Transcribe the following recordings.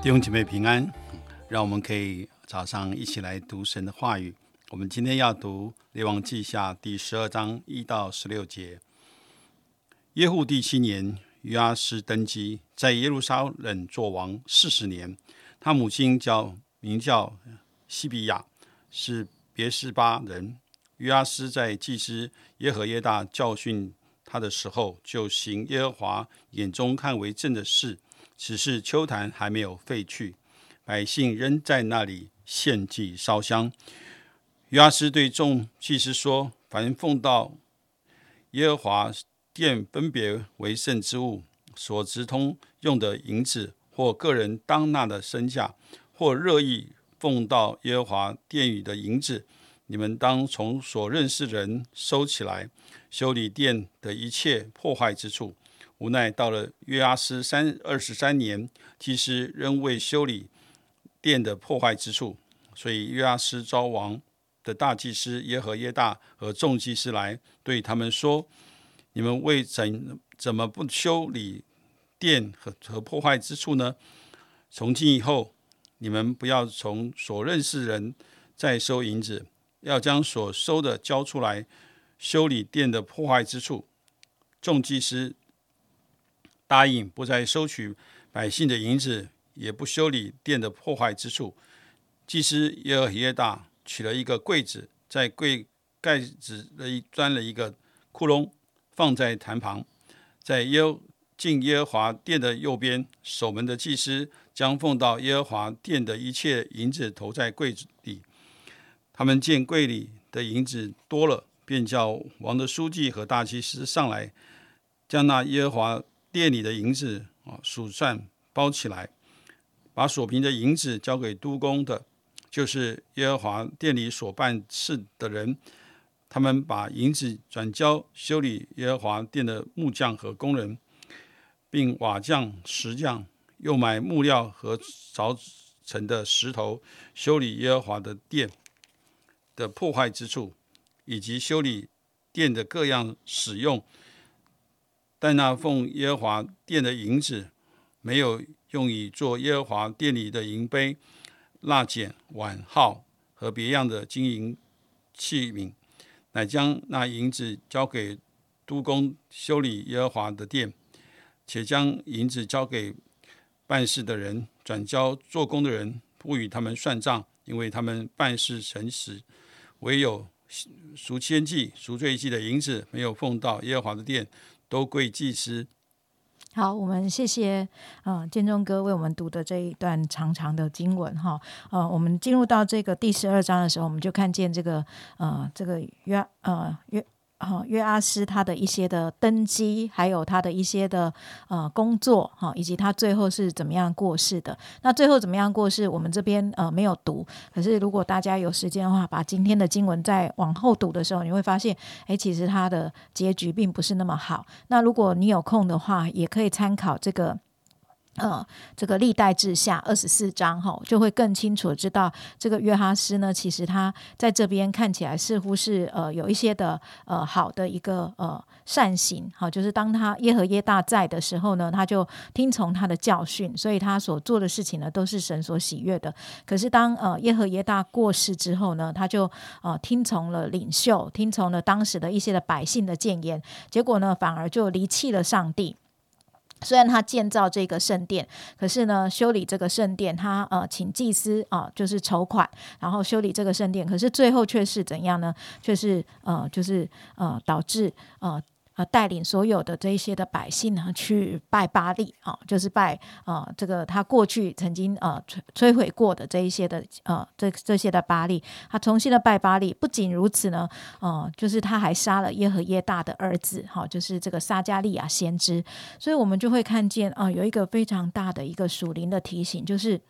弟兄姐妹平安，让我们可以早上一起来读神的话语。我们今天要读《列王记下》第十二章一到十六节。耶户第七年，约阿斯登基，在耶路撒冷作王四十年。他母亲叫名叫西比亚，是别是巴人。约阿斯在祭司耶和耶大教训他的时候，就行耶和华眼中看为正的事。只是秋坛还没有废去，百姓仍在那里献祭烧香。约阿斯对众祭司说：“凡奉到耶和华殿分别为圣之物，所直通用的银子，或个人当纳的身价，或热意奉到耶和华殿宇的银子，你们当从所认识人收起来，修理殿的一切破坏之处。”无奈到了约阿斯三二十三年，祭司仍未修理殿的破坏之处，所以约阿斯招王。的大祭司耶和耶大和众祭司来对他们说：“你们为怎怎么不修理殿和和破坏之处呢？从今以后，你们不要从所认识人再收银子，要将所收的交出来修理殿的破坏之处。”众祭司答应不再收取百姓的银子，也不修理殿的破坏之处。祭司耶和耶大。取了一个柜子，在柜盖子的一钻了一个窟窿，放在坛旁，在耶进耶和华殿的右边，守门的祭司将奉到耶和华殿的一切银子投在柜子里。他们见柜里的银子多了，便叫王的书记和大祭司上来，将那耶和华殿里的银子啊数算包起来，把所凭的银子交给督工的。就是耶和华殿里所办事的人，他们把银子转交修理耶和华殿的木匠和工人，并瓦匠、石匠，又买木料和凿成的石头，修理耶和华的殿的破坏之处，以及修理殿的各样使用。但那奉耶和华殿的银子，没有用以做耶和华殿里的银杯。蜡剪、碗号和别样的金银器皿，乃将那银子交给督工修理耶和华的殿，且将银子交给办事的人，转交做工的人，不与他们算账，因为他们办事诚实。唯有赎千祭、赎罪祭的银子没有奉到耶和华的殿，都归祭司。好，我们谢谢啊建中哥为我们读的这一段长长的经文哈。呃，我们进入到这个第十二章的时候，我们就看见这个呃这个约呃约。哈约阿斯他的一些的登基，还有他的一些的呃工作哈，以及他最后是怎么样过世的。那最后怎么样过世，我们这边呃没有读。可是如果大家有时间的话，把今天的经文再往后读的时候，你会发现，哎，其实他的结局并不是那么好。那如果你有空的话，也可以参考这个。呃，这个历代志下二十四章哈，就会更清楚知道这个约哈斯呢，其实他在这边看起来似乎是呃有一些的呃好的一个呃善行，好，就是当他耶和耶大在的时候呢，他就听从他的教训，所以他所做的事情呢都是神所喜悦的。可是当呃耶和耶大过世之后呢，他就呃听从了领袖，听从了当时的一些的百姓的谏言，结果呢反而就离弃了上帝。虽然他建造这个圣殿，可是呢，修理这个圣殿，他呃请祭司啊，就是筹款，然后修理这个圣殿，可是最后却是怎样呢？却是呃，就是呃，导致呃。呃，带领所有的这一些的百姓呢，去拜巴利啊，就是拜啊，这个他过去曾经呃摧摧毁过的这一些的呃这这些的巴利，他重新的拜巴利。不仅如此呢，呃，就是他还杀了耶和耶大的儿子，哈，就是这个撒加利亚先知。所以我们就会看见啊，有一个非常大的一个属灵的提醒，就是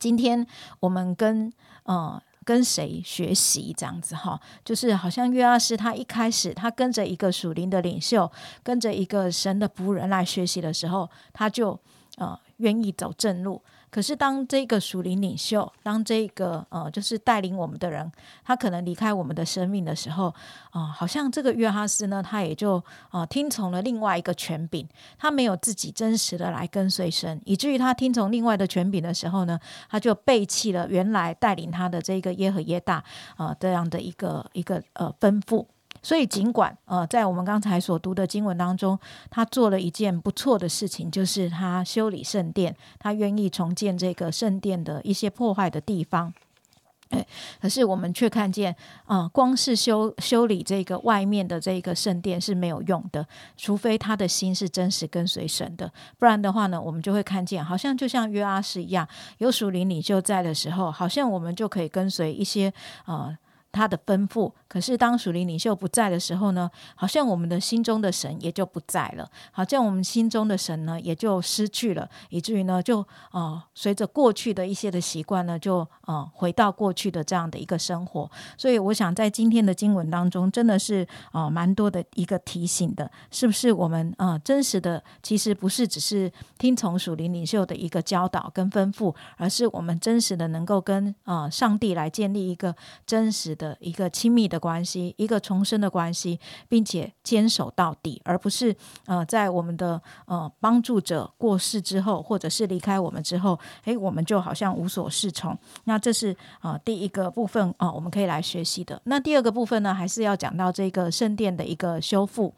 今天我们跟呃。跟谁学习这样子哈，就是好像约阿斯他一开始他跟着一个属灵的领袖，跟着一个神的仆人来学习的时候，他就呃愿意走正路。可是当这个属灵领袖，当这个呃就是带领我们的人，他可能离开我们的生命的时候，啊、好像这个约哈斯呢，他也就啊、听从了另外一个权柄，他没有自己真实的来跟随神，以至于他听从另外的权柄的时候呢，他就背弃了原来带领他的这个耶和耶大啊、这样的一个一个呃吩咐。所以，尽管呃，在我们刚才所读的经文当中，他做了一件不错的事情，就是他修理圣殿，他愿意重建这个圣殿的一些破坏的地方。哎，可是我们却看见，啊、光是修修理这个外面的这个圣殿是没有用的，除非他的心是真实跟随神的，不然的话呢，我们就会看见，好像就像约阿斯一样，有属灵领袖在的时候，好像我们就可以跟随一些呃他的吩咐。可是当属灵领袖不在的时候呢，好像我们的心中的神也就不在了，好像我们心中的神呢也就失去了，以至于呢就呃随着过去的一些的习惯呢，就呃回到过去的这样的一个生活。所以我想在今天的经文当中，真的是呃蛮多的一个提醒的，是不是我们呃真实的其实不是只是听从属灵领袖的一个教导跟吩咐，而是我们真实的能够跟呃上帝来建立一个真实的一个亲密的关系，一个重生的关系，并且坚守到底，而不是呃在我们的呃帮助者过世之后，或者是离开我们之后，诶，我们就好像无所适从。那这是呃第一个部分啊、呃我们可以来学习的。那第二个部分呢，还是要讲到这个圣殿的一个修复。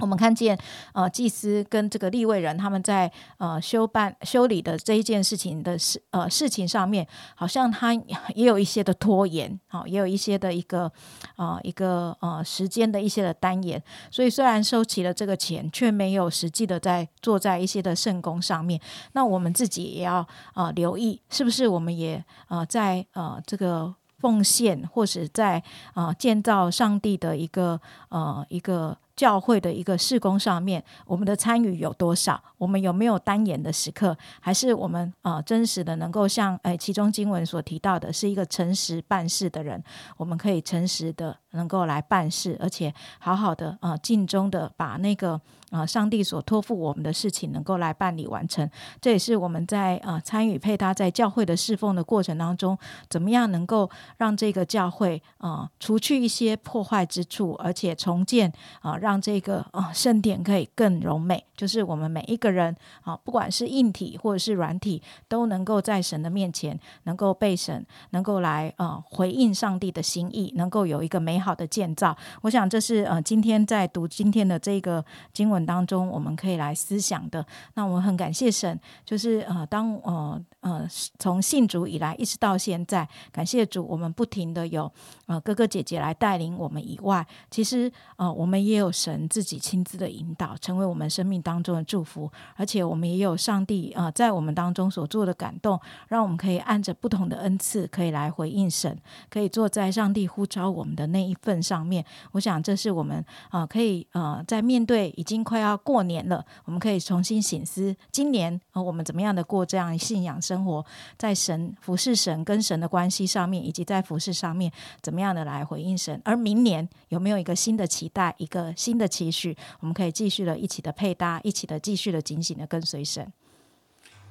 我们看见，呃，祭司跟这个立位人他们在呃修办修理的这一件事情的事呃事情上面，好像他也有一些的拖延，好、也有一些的一个呃一个呃时间的一些的单延。所以虽然收齐了这个钱，却没有实际的在做在一些的圣功上面。那我们自己也要呃留意，是不是我们也呃在呃这个奉献，或是在呃建造上帝的一个呃一个教会的一个事工上面，我们的参与有多少？我们有没有单眼的时刻？还是我们啊真实的能够像哎其中经文所提到的，是一个诚实办事的人？我们可以诚实的能够来办事，而且好好的呃尽忠的把那个呃上帝所托付我们的事情能够来办理完成。这也是我们在呃参与配搭在教会的侍奉的过程当中，怎么样能够让这个教会呃除去一些破坏之处，而且重建啊、让这个呃圣殿可以更柔美。就是我们每一个人啊、不管是硬体或者是软体，都能够在神的面前能够被神能够来呃回应上帝的心意，能够有一个美好的建造。我想这是呃今天在读今天的这个经文当中，我们可以来思想的。那我们很感谢神，就是呃当呃呃从信主以来一直到现在，感谢主，我们不停的有呃哥哥姐姐来带领我们以外，其实呃我们也有神自己亲自的引导，成为我们生命当中的祝福，而且我们也有上帝呃在我们当中所做的感动，让我们可以按着不同的恩赐，可以来回应神，可以坐在上帝呼召我们的那一份上面。我想这是我们呃可以呃在面对已经快要过年了，我们可以重新醒思今年呃我们怎么样的过这样信仰生活，在神服侍神跟神的关系上面，以及在服侍上面怎么样的来回应神。而明年有没有一个新的期待，一个新的期许，我们可以继续的一起的配搭，一起的继续的警醒的跟随神。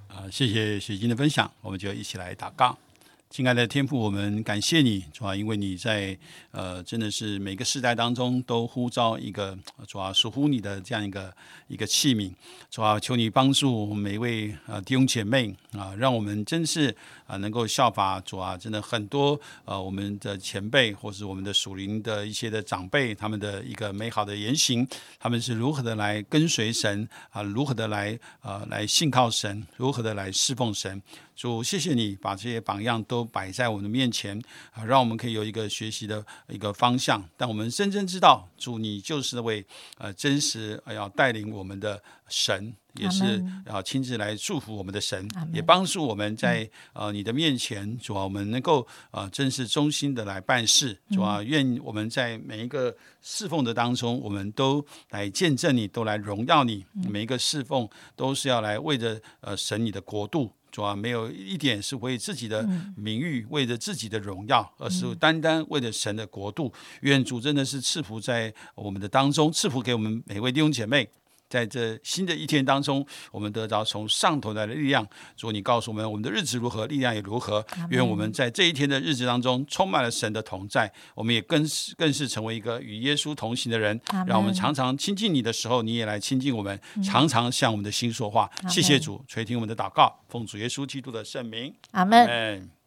啊、谢谢雪晶的分享，我们就一起来祷告。亲爱的天父，我们感谢你，主要因为你在呃，真的是每个世代当中都呼召一个主要属乎你的这样一个一个器皿。主要求你帮助我们每一位呃弟兄姐妹啊、让我们真是啊、能够效法主啊，真的很多呃我们的前辈或是我们的属灵的一些的长辈，他们的一个美好的言行，他们是如何的来跟随神啊、如何的来呃来信靠神，如何的来侍奉神。主，谢谢你把这些榜样都摆在我们的面前啊，让我们可以有一个学习的一个方向。但我们深深知道，主你就是那位呃真实呃要带领我们的神，也是阿门要亲自来祝福我们的神也帮助我们在呃你的面前，主啊，我们能够呃真是忠心的来办事。主啊，愿我们在每一个侍奉的当中，我们都来见证你，都来荣耀你。每一个侍奉都是要来为着呃神你的国度。主啊，没有一点是为自己的名誉，为着自己的荣耀，而是单单为了神的国度。愿主真的是赐福在我们的当中，赐福给我们每位弟兄姐妹。在这新的一天当中，我们得着从上头来的力量。主，你告诉我们，我们的日子如何，力量也如何。愿我们在这一天的日子当中，充满了神的同在。我们也更是更是成为一个与耶稣同行的人。让我们常常亲近你的时候，你也来亲近我们，常常向我们的心说话。谢谢主，垂听我们的祷告，奉主耶稣基督的圣名，阿门。嗯。